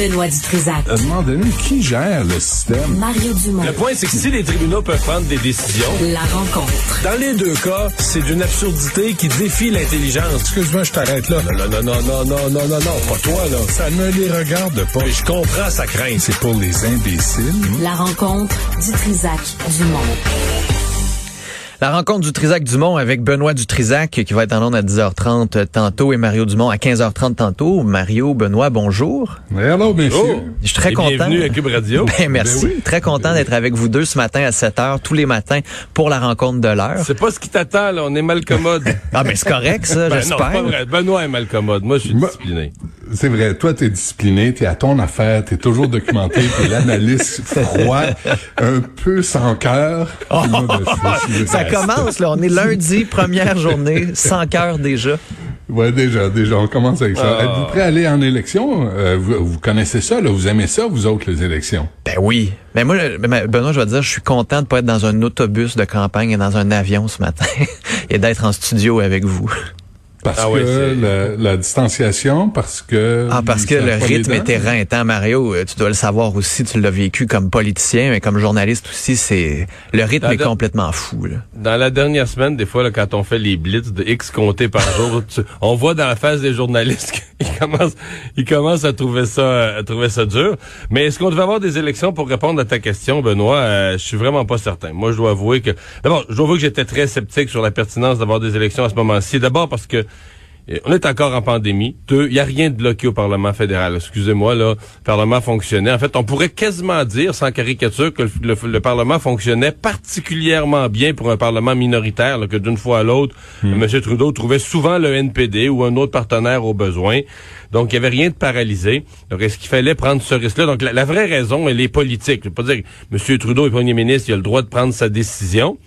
Benoît Dutrisac. À un moment donné, qui gère le système? Mario Dumont. Le point, c'est que si les tribunaux peuvent prendre des décisions, La rencontre. dans les deux cas, c'est d'une absurdité qui défie l'intelligence. Excuse-moi, je t'arrête là. Non, non, non, non, non, non, non, non, pas toi, là. Ça ne les regarde pas. Mais je comprends sa crainte. C'est pour les imbéciles. La rencontre Dutrisac Dumont. La rencontre du Trisac Dumont avec Benoît Dutrisac qui va être en ondes à 10h30 tantôt et Mario Dumont à 15h30 tantôt. Mario, Benoît, bonjour. Hello. Oh, Je suis très et content. bienvenue à Cube Radio. Ben, merci. Ben oui. Très content d'être avec vous deux ce matin à 7h tous les matins pour la rencontre de l'heure. C'est pas ce qui t'attend, là. On est mal commode. Ah ben c'est correct ça, Ben non, j'espère. pas vrai. Benoît est mal commode. Moi, je suis discipliné. C'est vrai, toi, t'es discipliné, t'es à ton affaire, t'es toujours documenté, t'es l'analyste froid, un peu sans cœur. Ben, Ça resté. Commence là, on est lundi, première journée, sans cœur déjà. Ouais, déjà, déjà, on commence avec ça. Ah. Êtes-vous prêt à aller en élection? Euh, vous, vous connaissez ça, là, vous aimez ça, vous autres, les élections? Ben oui. Mais moi, ben, Benoît, je vais te dire, je suis content de pas être dans un autobus de campagne et dans un avion ce matin et d'être en studio avec vous. Parce Ah ouais, que la, la distanciation, parce que... Ah, parce que le rythme est éreintant, Mario. euh, Tu dois le savoir aussi, tu l'as vécu comme politicien, mais comme journaliste aussi, c'est le rythme Dans est complètement fou. Là. Dans la dernière semaine, des fois, là, quand on fait les blitz de X comptés par jour, tu- on voit dans la face des journalistes qu'ils commencent, ils commencent à trouver ça, à trouver ça dur. Mais est-ce qu'on devait avoir des élections pour répondre à ta question, Benoît? Euh, je suis vraiment pas certain. Moi, je dois avouer que, d'abord, je dois avouer que j'étais très sceptique sur la pertinence d'avoir des élections à ce moment-ci. D'abord parce que on est encore en pandémie. Deux, il n'y a rien de bloqué au Parlement fédéral. Excusez-moi, là, le Parlement fonctionnait. En fait, on pourrait quasiment dire, sans caricature, que le, le- le Parlement fonctionnait particulièrement bien pour un Parlement minoritaire, là, que d'une fois à l'autre, M. Trudeau trouvait souvent le NPD ou un autre partenaire au besoin. Donc, il n'y avait rien de paralysé. Donc, est-ce qu'il fallait prendre ce risque-là? Donc, la, la vraie raison, elle est politique. Je veux pas dire que M. Trudeau est premier ministre, il a le droit de prendre sa décision,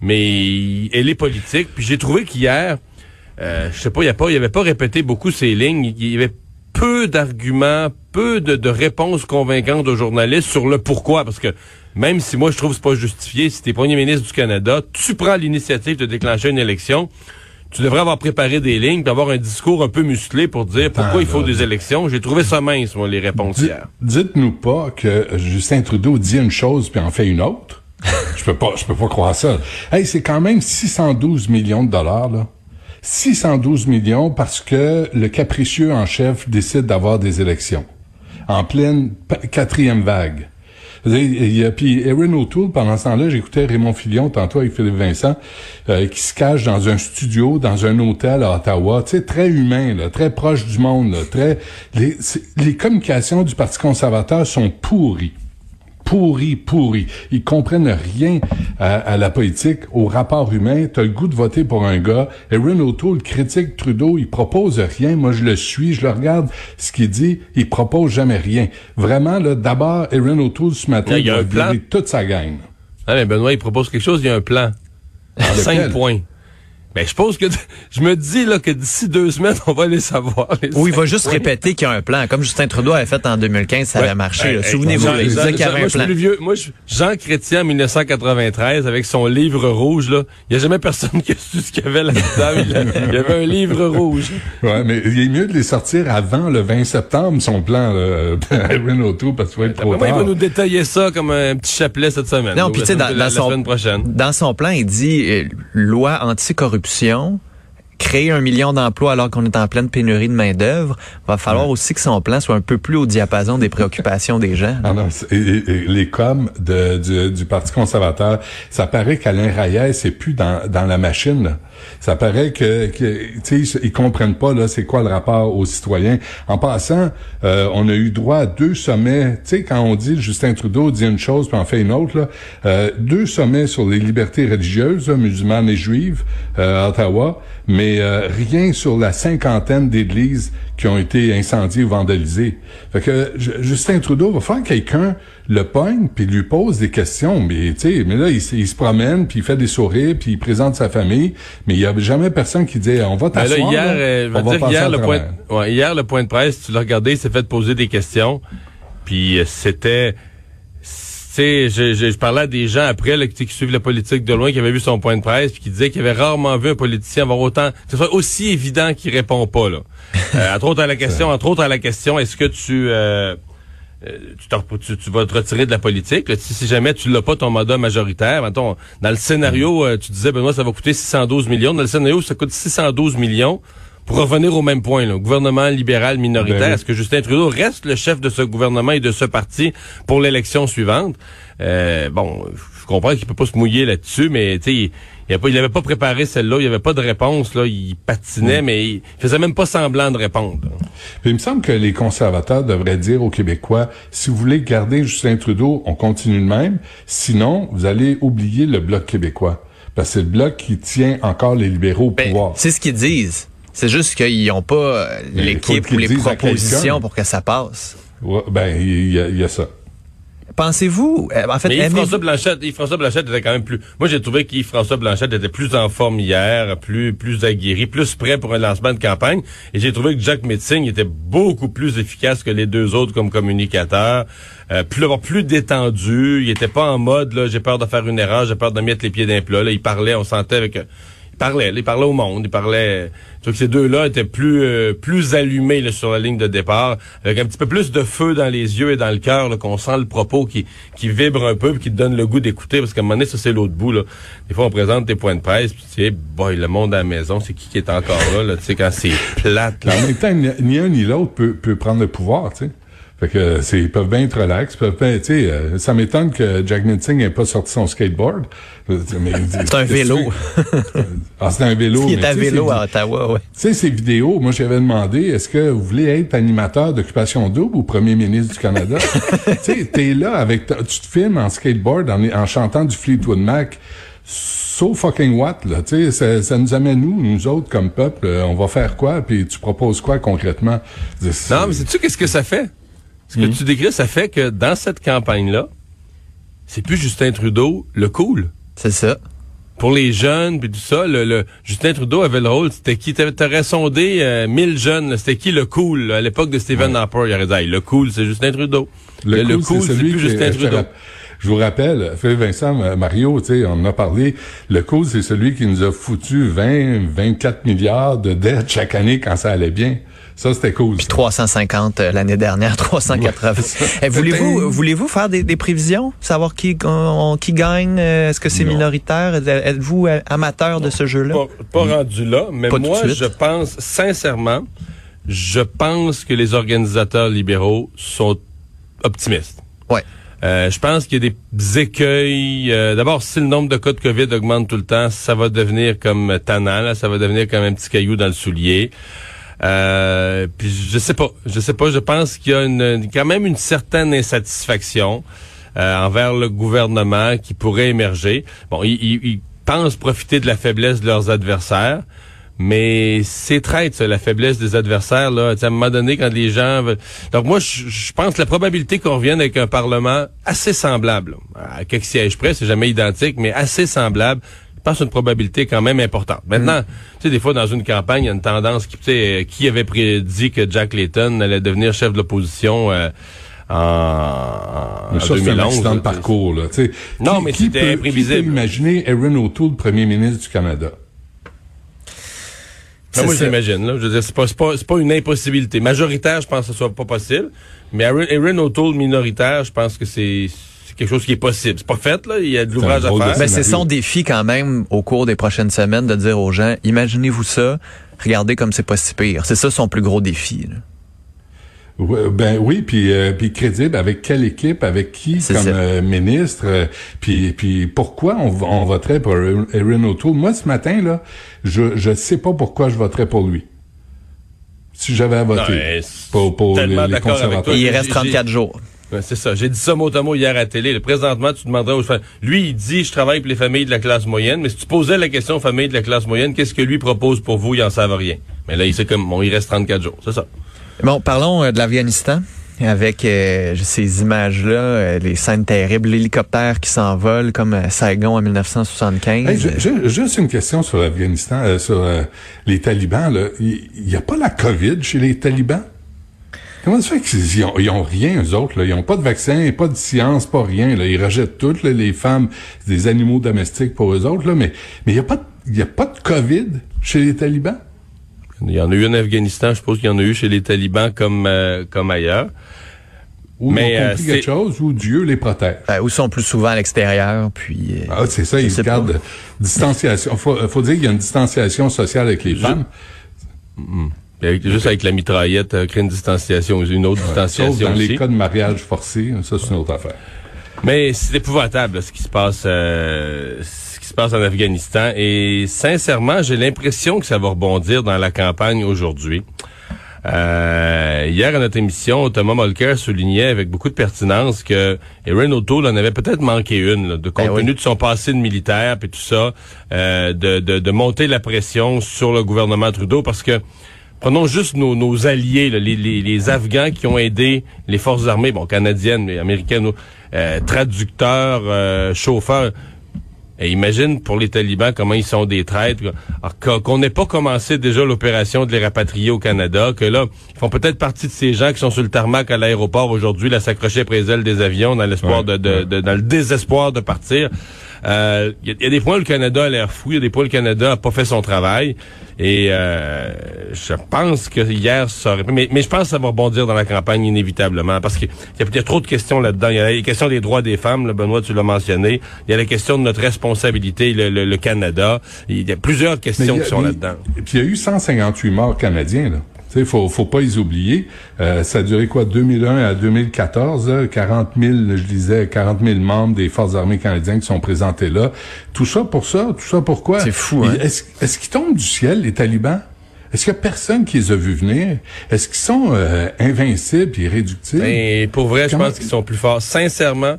mais elle est politique. Puis j'ai trouvé qu'hier, euh, je sais pas, il y a pas, il avait pas répété beaucoup ces lignes. Il y avait peu d'arguments, peu de, de réponses convaincantes aux journalistes sur le pourquoi, parce que même si moi je trouve que c'est pas justifié, si tu es premier ministre du Canada, tu prends l'initiative de déclencher une élection. Tu devrais avoir préparé des lignes, puis avoir un discours un peu musclé pour dire pourquoi il faut des élections. J'ai trouvé ça mince, moi, les réponses hier. Dites-nous pas que Justin Trudeau dit une chose puis en fait une autre. je peux pas, je peux pas croire ça. Hey, c'est quand même 612 millions de dollars, là. 612 millions parce que le capricieux en chef décide d'avoir des élections. En pleine quatrième vague. Puis Erin O'Toole, pendant ce temps-là, j'écoutais Raymond Filion, tantôt avec Philippe Vincent, euh, qui se cache dans un studio, dans un hôtel à Ottawa, tu sais, très humain, très proche du monde, là, très... Les communications du Parti conservateur sont pourries pourris, pourris. Ils comprennent rien à, à la politique, au rapport humain. T'as le goût de voter pour un gars. Erin O'Toole critique Trudeau, il propose rien. Moi, je le suis, je le regarde. Ce qu'il dit, il propose jamais rien. Vraiment, là, d'abord, Erin O'Toole, ce matin, Il a un plan. toute sa gang. Ah, Benoît, il propose quelque chose, il y a un plan. En Lequel? cinq points. Ben, je pense que, je me dis, là, que d'ici deux semaines, on va les savoir. les Ou il va juste répéter qu'il y a un plan, comme Justin Trudeau avait fait en 2015, ça Ouais. avait marché. là. Hey, hey, Souvenez-vous, il disait qu'il y avait moi, un je suis plus vieux. Moi, je- Jean Chrétien, en 1993, avec son livre rouge, là, il n'y a jamais personne qui a su ce qu'il y avait là-dedans. Il y a- il y avait un livre rouge. Ouais, mais il est mieux de les sortir avant le 20 septembre, son plan, là, Erin O'Toole, parce que ça va être trop Moi, il va nous détailler ça comme un petit chapelet cette semaine. Non, puis tu sais, dans, semaine- dans la son, semaine prochaine. dans son plan, il dit euh, loi anticorruption, corruption créer un million d'emplois alors qu'on est en pleine pénurie de main-d'œuvre. Va falloir aussi que son plan soit un peu plus au diapason des préoccupations des gens. Ah et- et- les coms de, du, du Parti conservateur, ça paraît qu'Alain Rayet, c'est plus dans, dans la machine. là. Ça paraît que, que tu sais, ils comprennent pas là, c'est quoi le rapport aux citoyens. En passant, euh, on a eu droit à deux sommets. Tu sais, quand on dit Justin Trudeau dit une chose puis en fait une autre, là, euh, deux sommets sur les libertés religieuses, là, musulmanes et juives euh, à Ottawa, mais euh, rien sur la cinquantaine d'églises qui ont été incendiées ou vandalisées. Fait que Justin Trudeau va faire quelqu'un le pogne puis lui pose des questions, mais tu sais, mais là il, se promène puis il fait des sourires puis il présente sa famille, mais il y a jamais personne qui dit on va Ben t'asseoir. hier, là, euh, on va dire, hier, le point, ouais, hier, le point de presse, tu l'as regardé, il s'est fait poser des questions. Puis euh, c'était, sais, je, je, je parlais à des gens après là, qui, qui suivent la politique de loin, qui avaient vu son point de presse, puis qui disaient qu'ils avaient rarement vu un politicien avoir autant, que ce soit aussi évident qu'il répond pas là. Euh, entre autres à la question, entre autres à la question, est-ce que tu, euh, euh, tu, te- tu, tu vas te retirer de la politique. là? Si, si jamais tu l'as pas ton mandat majoritaire, mettons, dans le scénario, euh, tu disais, Benoît, ça va coûter 612 millions. Dans le scénario, ça coûte 612 millions. Pour revenir au même point, là, gouvernement libéral minoritaire, Ben oui. est-ce que Justin Trudeau reste le chef de ce gouvernement et de ce parti pour l'élection suivante? Euh, bon, je comprends qu'il peut pas se mouiller là-dessus, mais tu sais, il, il, a pas- il avait pas préparé celle-là, il y avait pas de réponse, là, il patinait, Mm. mais il faisait même pas semblant de répondre. Puis il me semble que les conservateurs devraient dire aux Québécois, si vous voulez garder Justin Trudeau, on continue de même. Sinon, vous allez oublier le Bloc québécois. Parce que c'est le Bloc qui tient encore les libéraux au Ben, pouvoir. c'est ce qu'ils disent. C'est juste qu'ils n'ont pas euh, l'équipe ou les propositions pour que ça passe. Ouais, ben, il y, a- il y a ça. Pensez-vous, euh, en fait, Mais Yves-François Blanchette, Yves-François Blanchette était quand même plus... Moi, j'ai trouvé qu'Yves-François Blanchette était plus en forme hier, plus plus aguerri, plus prêt pour un lancement de campagne. Et j'ai trouvé que Jack Metzing était beaucoup plus efficace que les deux autres comme communicateur, euh, plus, plus détendu. Il était pas en mode, là, j'ai peur de faire une erreur, j'ai peur de mettre les pieds d'un plat. Là, il parlait, on sentait avec... il parlait, il parlait au monde, il parlait. Je que ces deux-là étaient plus euh, plus allumés sur la ligne de départ, avec un petit peu plus de feu dans les yeux et dans le cœur, qu'on sent le propos qui qui vibre un peu, puis qui donne le goût d'écouter, parce qu'à un moment donné, ça c'est l'autre bout. Là. Des fois, on présente tes points de presse, puis tu sais, boy, le monde à la maison, c'est qui qui est encore là, là tu sais, quand c'est plate. Là. En même temps, ni, ni un ni l'autre peut, peut prendre le pouvoir, tu sais. Fait que euh, c'est, ils peuvent bien être relax. ils Peuvent bien, tu sais, euh, ça m'étonne que Jack Metzing n'ait pas sorti son skateboard. Mais- c'est un vélo. ah, c'est un vélo. Il est à tu sais, vélo à Ottawa, ouais. Tu sais, ces vidéos, moi, j'avais demandé, est-ce que vous voulez être animateur d'occupation double ou premier ministre du Canada? tu sais, t'es là avec, ta- tu te filmes en skateboard en, en chantant du Fleetwood Mac. So fucking what, là, tu sais, ça, ça nous amène nous, nous autres, comme peuple, euh, on va faire quoi, puis tu proposes quoi concrètement? Non, mais sais-tu qu'est-ce que ça fait? Ce que tu décris, ça fait que dans cette campagne-là, c'est plus Justin Trudeau le cool. C'est ça. Pour les jeunes, puis tout ça, le, le- Justin Trudeau avait le rôle, c'était qui? T'a- T'aurais sondé euh, 1000 jeunes, c'était qui le cool? là? à l'époque de Stephen Harper, il aurait dit, Hey, le cool, c'est Justin Trudeau. Le, Le, cool, c'est plus Justin te Trudeau. Je vous rappelle, Philippe Vincent, euh, Mario, tu sais, on en a parlé. Le cool, c'est celui qui nous a foutu 20, 24 milliards de dettes chaque année quand ça allait bien. Ça, c'était cool. Puis ça. 350 euh, l'année dernière, 380. Ouais, c'est ça. Eh, voulez-vous, voulez-vous faire des, des prévisions? Savoir qui, on- qui gagne? euh, Est-ce que c'est minoritaire? Êtes-vous euh, amateur de ce jeu-là? Pas, pas rendu là, mais Pas moi, je pense, sincèrement, je pense que les organisateurs libéraux sont optimistes. Ouais. Euh, je pense qu'il y a des écueils. euh, D'abord, si le nombre de cas de COVID augmente tout le temps, ça va devenir comme tannant, là, ça va devenir comme un petit caillou dans le soulier. Euh, puis je sais pas, je sais pas. Je pense qu'il y a une, quand même une certaine insatisfaction euh, envers le gouvernement qui pourrait émerger. Bon, ils, pensent profiter de la faiblesse de leurs adversaires. Mais c'est traite, ça, la faiblesse des adversaires. Là. À un moment donné, quand les gens... Donc moi, je, pense que la probabilité qu'on revienne avec un Parlement assez semblable, à quelques sièges près, c'est jamais identique, mais assez semblable, je pense que c'est une probabilité quand même importante. Maintenant, tu sais, des fois, dans une campagne, il y a une tendance qui, tu sais, euh, qui avait prédit que Jack Layton allait devenir chef de l'opposition euh, en, en, Mais en ça, c'est un 2011, accident de parcours, là. Non, Qui- mais qui c'était peut- imprévisible. Qui peut imaginer Erin O'Toole, premier ministre du Canada? Ben, moi, j'imagine. Là. Je veux dire, c'est pas, c'est pas, c'est pas une impossibilité. Majoritaire, je pense que ce soit pas possible. Mais Erin O'Toole minoritaire, je pense que c'est, c'est quelque chose qui est possible. C'est pas fait, là. Il y a de l'ouvrage à faire. Ben, c'est son défi quand même au cours des prochaines semaines de dire aux gens, imaginez-vous ça, regardez comme c'est pas si pire. C'est ça son plus gros défi. là. Ben oui, puis euh, puis crédible avec quelle équipe, avec qui? Comme euh, ministre, euh, puis puis pourquoi on, on voterait pour Erin O'Toole? Moi ce matin là, je je sais pas pourquoi je voterais pour lui. Si j'avais à voter Ouais, c'est pour pour les, les conservateurs. il reste j'ai- 34 jours. Ouais, c'est ça. J'ai dit ça mot à mot hier à la télé. Présentement, tu demanderais aux familles. Lui, il dit, je travaille pour les familles de la classe moyenne. Mais si tu posais la question aux familles de la classe moyenne, qu'est-ce que lui propose pour vous? Ils en savent rien. Mais là, il sait comme, bon, il reste 34 jours. C'est ça. Bon, parlons euh, de l'Afghanistan. Avec euh, ces images-là, euh, les scènes terribles, l'hélicoptère qui s'envole comme à Saigon en 1975. Hey, ju- ju- juste une question sur l'Afghanistan, euh, sur euh, les talibans. là. Il n'y a pas la COVID chez les talibans? Comment ça fait qu'ils ont, ils ont rien, eux autres? Là? Ils ont pas de vaccin, pas de science, pas rien. Là. Ils rejettent tout, là, les femmes, des animaux domestiques pour eux autres. Là. Mais mais il n'y a, pas de- y a pas de COVID chez les talibans? Il y en a eu en Afghanistan, je suppose qu'il y en a eu chez les talibans comme, euh, comme ailleurs. Ou Mais, ils ont euh, compris quelque chose, ou Dieu les protège. Ben, ou sont plus souvent à l'extérieur, puis... euh, Ah, c'est ça, ils gardent pas. distanciation. Faut, faut dire qu'il y a une distanciation sociale avec les femmes. Avec- juste avec la mitraillette, euh, créer une distanciation, une autre distanciation dans les cas de mariage forcé, ça c'est une autre affaire. Mais c'est épouvantable là, ce qui se passe, euh, ce qui se passe en Afghanistan. Et sincèrement, j'ai l'impression que ça va rebondir dans la campagne aujourd'hui. Euh, hier à notre émission, Thomas Mulcair soulignait avec beaucoup de pertinence que Erin O'Toole en avait peut-être manqué une, là, de compte Ben oui. tenu de son passé de militaire et tout ça, euh, de, de, de monter la pression sur le gouvernement Trudeau parce que Prenons juste nos, nos alliés, là, les, les, les Afghans qui ont aidé les forces armées, bon, canadiennes, mais américaines, euh, traducteurs, euh, chauffeurs. Et imagine pour les talibans comment ils sont des traîtres. Alors, qu'on- n'ait pas commencé déjà l'opération de les rapatrier au Canada, que là, ils font peut-être partie de ces gens qui sont sur le tarmac à l'aéroport aujourd'hui, là, s'accrocher après les ailes des avions dans l'espoir Ouais, de, de- ouais. de- dans le désespoir de partir. Euh, Il y, a- il y a des points où le Canada a l'air fou, il y a des points où le Canada a pas fait son travail. Et euh, je pense que hier, ça aurait mais, mais je pense que ça va rebondir dans la campagne inévitablement, parce qu'il y, a- a trop de questions là-dedans. Il y a la question des droits des femmes, là, Benoît, tu l'as mentionné. Il y a la question de notre responsabilité, le, le- le Canada. Il y a plusieurs questions a- qui sont là-dedans. Puis il y a eu 158 morts canadiens, là. Sais, faut, faut pas les oublier. Euh, ça a duré quoi, 2001 à 2014, là, 40 000, je disais, 40 000 membres des Forces armées canadiennes qui sont présentés là. Tout ça pour ça, tout ça pourquoi? C'est fou, hein? Est-ce qu'ils tombent du ciel, les talibans? Est-ce qu'il y a personne qui les a vus venir? Est-ce qu'ils sont euh, invincibles et irréductibles? Et pour vrai, je pense qu'ils sont plus forts. Sincèrement,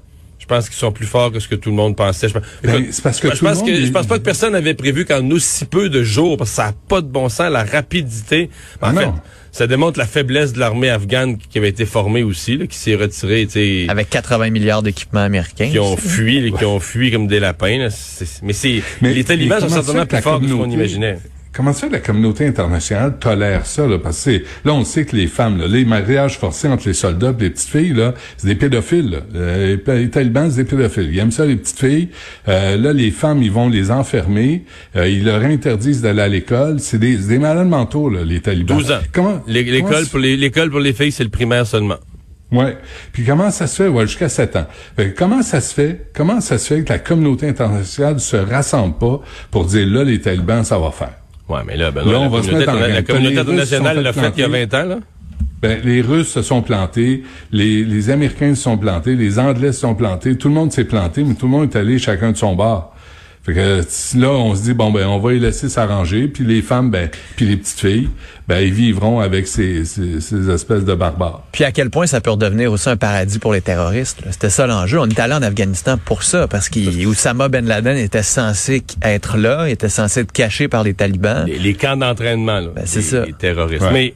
je pense qu'ils sont plus forts que ce que tout le monde pensait. Je, pense- Ben, Écoute, c'est parce que je, pense je pas que personne n'avait prévu qu'en aussi peu de jours, parce que ça n'a pas de bon sens, la rapidité. En Ah fait, non. ça démontre la faiblesse de l'armée afghane qui avait été formée aussi, là, qui s'est retirée, tu sais, Avec 80 milliards d'équipements américains. qui ont fui, là, qui ont fui comme des lapins. là. Mais c'est Mais- les talibans sont certainement plus forts que ce qu'on imaginait. Comment ça, la communauté internationale tolère ça, là? Parce que c'est- là, on sait que les femmes, là, les mariages forcés entre les soldats et les petites filles, là, c'est des pédophiles, là. Euh, les, talibans, c'est des pédophiles. Ils aiment ça, les petites filles. Euh, là, les femmes, ils vont les enfermer. Euh, ils leur interdisent d'aller à l'école. C'est des, des malades mentaux, là, les talibans. 12 ans. Comment, L'é- comment L'école pour les, l'école pour les filles, c'est le primaire seulement. Ouais. Puis comment ça se fait? Ouais, jusqu'à 7 ans. Fait que comment ça se fait? Comment ça se fait que la communauté internationale se rassemble pas pour dire là, les talibans, ça va faire? Ouais, mais là, ben, Là, la on va se mettre en la gang. communauté internationale l'a fait il y a planter. 20 ans, là? Ben, les Russes se sont plantés, les, les Américains se sont plantés, les Anglais se sont plantés, tout le monde s'est planté, mais tout le monde est allé chacun de son bord. Fait que là, on se dit bon ben on va les laisser s'arranger, puis les femmes, ben, puis les petites filles, ben ils vivront avec ces, ces, ces espèces de barbares. Puis à quel point ça peut redevenir aussi un paradis pour les terroristes. là? C'était ça l'enjeu. On est allé en Afghanistan pour ça, parce qu'Oussama Ben Laden était censé être là, était censé être caché par les talibans. Les, les camps d'entraînement, là. Ben, c'est les, ça. les terroristes. Ouais. Mais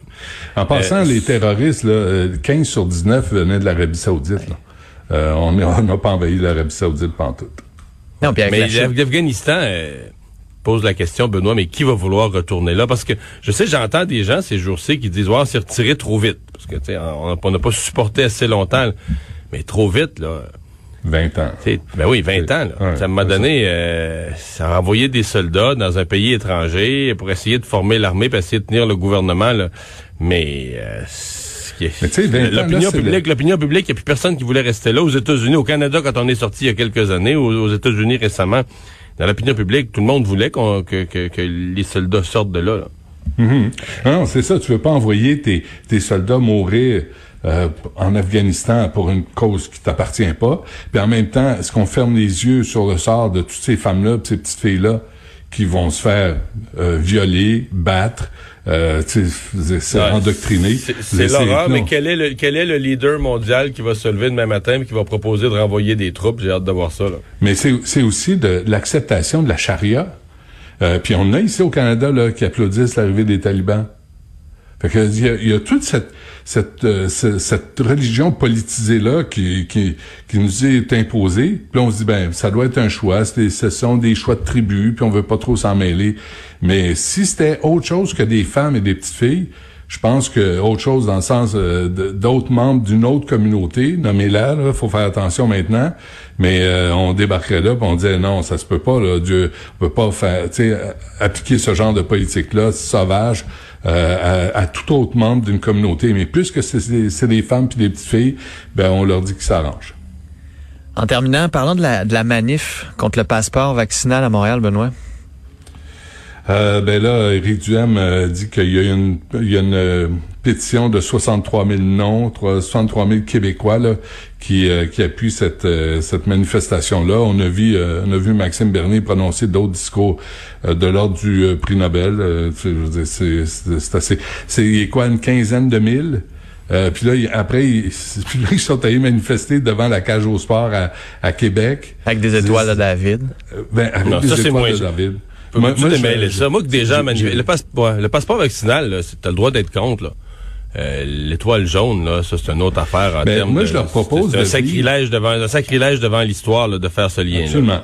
En passant, Euh, les terroristes, là, euh, 15 sur 19 venaient de l'Arabie Saoudite. là. Euh, on n'a on n'a pas envahi l'Arabie Saoudite pantoute. Non, puis avec Mais l'Afghanistan euh, pose la question, Benoît, mais qui va vouloir retourner là? Parce que je sais, j'entends des gens ces jours-ci qui disent, ouais, on s'est retiré trop vite. Parce que, tu sais, on n'a pas supporté assez longtemps. là. Mais trop vite, là. 20 ans. Ben oui, 20 ans. Là. Ouais, ça m'a donné, euh, ça a envoyé des soldats dans un pays étranger pour essayer de former l'armée, pour essayer de tenir le gouvernement. Là. Mais, euh, ce qui est- Mais tu sais, 20 ans, là, l'opinion publique, l'opinion publique, il n'y a plus personne qui voulait rester là. Aux États-Unis, au Canada, quand on est sorti il y a quelques années, aux, aux États-Unis récemment, dans l'opinion publique, tout le monde voulait que, que, que les soldats sortent de là. là. Mhm. Non, c'est ça. Tu veux pas envoyer tes, tes soldats mourir euh, en Afghanistan pour une cause qui t'appartient pas. Puis en même temps, est-ce qu'on ferme les yeux sur le sort de toutes ces femmes-là, ces petites filles-là, qui vont se faire euh, violer, battre, euh, Ouais, endoctriner. C'est, Vous c'est l'horreur, mais quel est, le, quel est le leader mondial qui va se lever demain matin et qui va proposer de renvoyer des troupes? J'ai hâte de voir ça. Là. Mais c'est c'est aussi de l'acceptation de la charia. Euh, puis on a ici au Canada là, qui applaudissent l'arrivée des talibans. Fait que il y a, il y a toute cette cette, euh, ce- cette religion politisée là qui, qui qui nous est imposée. Puis on se dit ben ça doit être un choix. Des- ce sont des choix de tribus. Puis on veut pas trop s'en mêler. Mais si c'était autre chose que des femmes et des petites filles, je pense que autre chose dans le sens euh, d'autres membres d'une autre communauté, nommez-la, là, faut faire attention maintenant. Mais euh, on débarquerait là, puis on disait non, ça se peut pas, là, Dieu on peut pas faire, appliquer ce genre de politique là sauvage euh, à, à, tout autre membre d'une communauté. Mais puisque c'est, c'est des femmes puis des petites filles, ben on leur dit qu'ils s'arrangent. En terminant, parlons de la, de la manif contre le passeport vaccinal à Montréal, Benoît? Euh, ben là, Éric Duhem euh, dit qu'il y a une, il y a une euh, pétition de 63 000 noms, 63 000 Québécois là, qui, euh, qui appuient cette, cette manifestation-là. On a vu, on a vu Maxime Bernier prononcer d'autres discours de l'ordre du prix Nobel. c'est, c'est assez, c'est quoi une quinzaine de mille? puis là, après, ils, puis là, ils sont allés manifester devant la cage au sport à, à Québec. Avec des étoiles de David. ben, avec Non, des ça, c'est étoiles moins de ça. David. Moi, moi, je- ça. Moi, que des gens Le, passe- ouais, le passeport vaccinal, là, c'est- t'as le droit d'être contre, là. Euh, l'étoile jaune, là, ça c'est une autre affaire en Ben, termes moi, de- je leur propose c'est un de sacrilège devant un sacrilège devant l'histoire de faire ce lien. là. Absolument.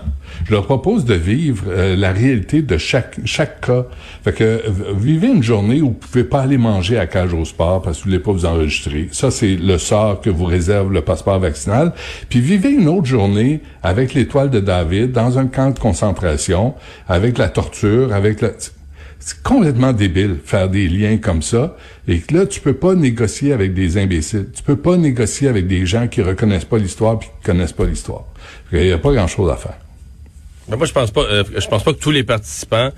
Je leur propose de vivre euh, la réalité de chaque chaque cas. Fait que vivez une journée où vous pouvez pas aller manger à cage au sport parce que vous voulez pas vous enregistrer. Ça c'est le sort que vous réserve le passeport vaccinal. Puis vivez une autre journée avec l'étoile de David dans un camp de concentration avec la torture, avec la c'est complètement débile faire des liens comme ça et que là tu peux pas négocier avec des imbéciles. Tu peux pas négocier avec des gens qui reconnaissent pas l'histoire puis qui connaissent pas l'histoire. Il y a pas grand-chose à faire. Mais moi, je pense pas. euh, je pense pas que tous les participants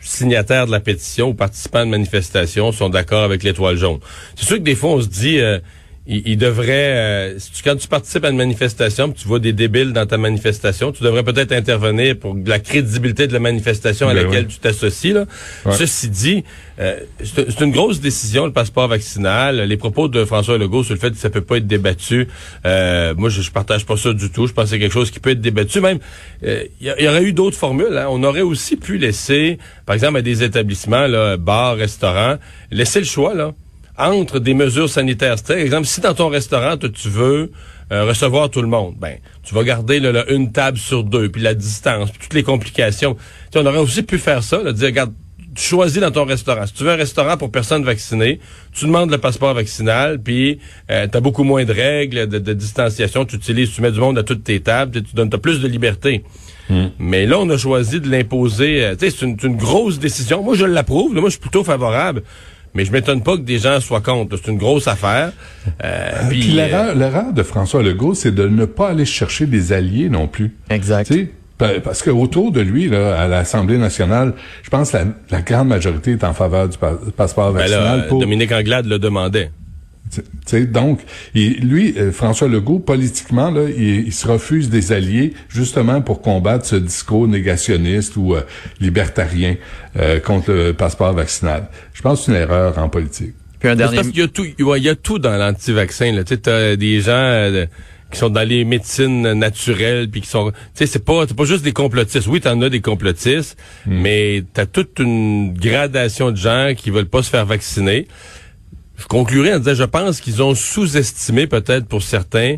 signataires de la pétition ou participants de manifestation sont d'accord avec l'étoile jaune. C'est sûr que des fois, on se dit, euh, il, il devrait, euh, si tu, quand tu participes à une manifestation, tu vois des débiles dans ta manifestation, tu devrais peut-être intervenir pour la crédibilité de la manifestation à Ben laquelle oui. tu t'associes. Là. Ouais. Ceci dit, euh, c'est une grosse décision, le passeport vaccinal. Les propos de François Legault sur le fait que ça peut pas être débattu, euh, moi, je, je partage pas ça du tout. Je pense que c'est quelque chose qui peut être débattu. Même, euh, il y, il y aurait eu d'autres formules. hein. On aurait aussi pu laisser, par exemple, à des établissements, là, bars, restaurants, laisser le choix, là entre des mesures sanitaires. Par exemple, si dans ton restaurant, tu veux euh, recevoir tout le monde, ben, tu vas garder là, là, une table sur deux, puis la distance, puis toutes les complications. Tu on aurait aussi pu faire ça, là, dire, regarde, tu choisis dans ton restaurant. Si tu veux un restaurant pour personnes vaccinées, tu demandes le passeport vaccinal, puis euh, tu as beaucoup moins de règles de, de distanciation. Tu utilises, tu mets du monde à toutes tes tables, tu donnes t'as plus de liberté. Mais là, on a choisi de l'imposer. euh, tu sais, c'est une, c'est une grosse décision. Moi, je l'approuve. Moi, je suis plutôt favorable. Mais je m'étonne pas que des gens soient contre. C'est une grosse affaire. Euh, Puis puis, euh, l'erreur, l'erreur de François Legault, c'est de ne pas aller chercher des alliés non plus. Exact. Tu sais, pa- parce que autour de lui, là, à l'Assemblée nationale, je pense que la, la grande majorité est en faveur du pa- passeport ben vaccinal. là, pour, Dominique Anglade le demandait. Tu sais, donc, il- lui, euh, François Legault, politiquement, là, il, il se refuse des alliés justement pour combattre ce discours négationniste ou euh, libertarien euh, contre le passeport vaccinal. Je pense que c'est une erreur en politique. Puis un dernier. Parce qu'il y a tout, il y a- tout dans l'anti-vaccin. là. Tu sais, t'as des gens euh, qui sont dans les médecines naturelles, puis qui sont, tu sais, c'est pas, c'est pas juste des complotistes. Oui, t'en as des complotistes, mais t'as toute une gradation de gens qui veulent pas se faire vacciner. Je conclurai en disant, je pense qu'ils ont sous-estimé peut-être pour certains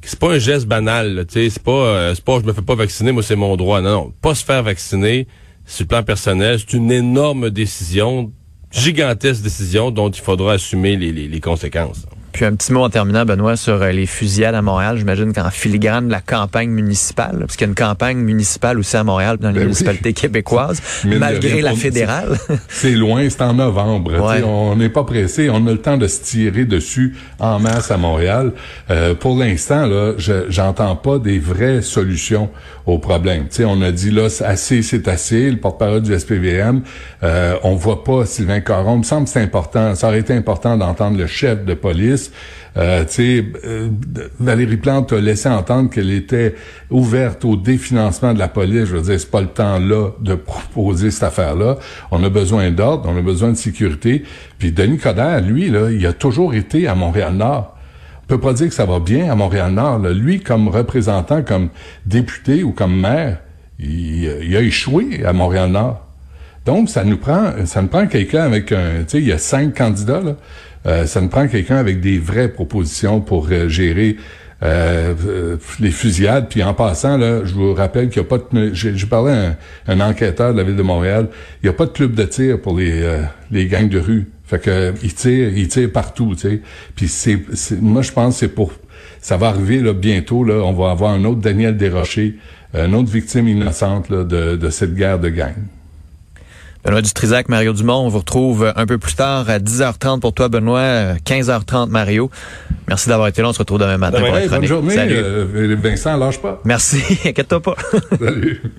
que c'est pas un geste banal. Tu sais, c'est pas, euh, pas, je me fais pas vacciner, moi c'est mon droit. Non, non, pas se faire vacciner, sur le plan personnel, c'est une énorme décision, gigantesque décision dont il faudra assumer les conséquences. Puis un petit mot en terminant, Benoît, sur euh, les fusillades à Montréal. J'imagine qu'en filigrane de la campagne municipale, parce qu'il y a une campagne municipale aussi à Montréal, dans les Ben oui. municipalités québécoises, malgré la fédérale. C'est loin, c'est en novembre. Ouais. On n'est pas pressé, on a le temps de se tirer dessus en masse à Montréal. Euh, pour l'instant, là, je j'entends pas des vraies solutions. Tu sais, on a dit là, c'est assez, c'est assez. Le porte-parole du SPVM, euh, on voit pas Sylvain Caron. Il me semble que c'est important. Ça aurait été important d'entendre le chef de police. Euh, euh, Valérie Plante a laissé entendre qu'elle était ouverte au définancement de la police. Je veux dire, c'est pas le temps là de proposer cette affaire-là. On a besoin d'ordre, on a besoin de sécurité. Puis Denis Coderre, lui, il a toujours été à Montréal-Nord. On peut pas dire que ça va bien à Montréal-Nord. Lui, comme représentant, comme député ou comme maire, il, il a échoué à Montréal-Nord. Donc, ça nous prend, ça nous prend quelqu'un avec un, tu sais, il y a cinq candidats, là. Euh, ça nous prend quelqu'un avec des vraies propositions pour euh, gérer euh, euh, les fusillades. Puis en passant, là, je vous rappelle qu'il n'y a pas de... J'ai parlé à un, un enquêteur de la ville de Montréal. Il n'y a pas de club de tir pour les, euh, les gangs de rue. Fait que ils tirent, ils tirent partout, tu sais. Puis c'est, moi je pense que c'est pour... Ça va arriver là, bientôt, là, on va avoir un autre Daniel Desrochers, une autre victime innocente là, de, de cette guerre de gang. Benoît Dutrisac, Mario Dumont, on vous retrouve un peu plus tard à 10h30 pour toi, Benoît, 15h30, Mario. Merci d'avoir été là. On se retrouve demain matin Demain. pour la bonne journée, Salut. euh, Vincent, lâche pas. Merci. Inquiète-toi pas. Salut.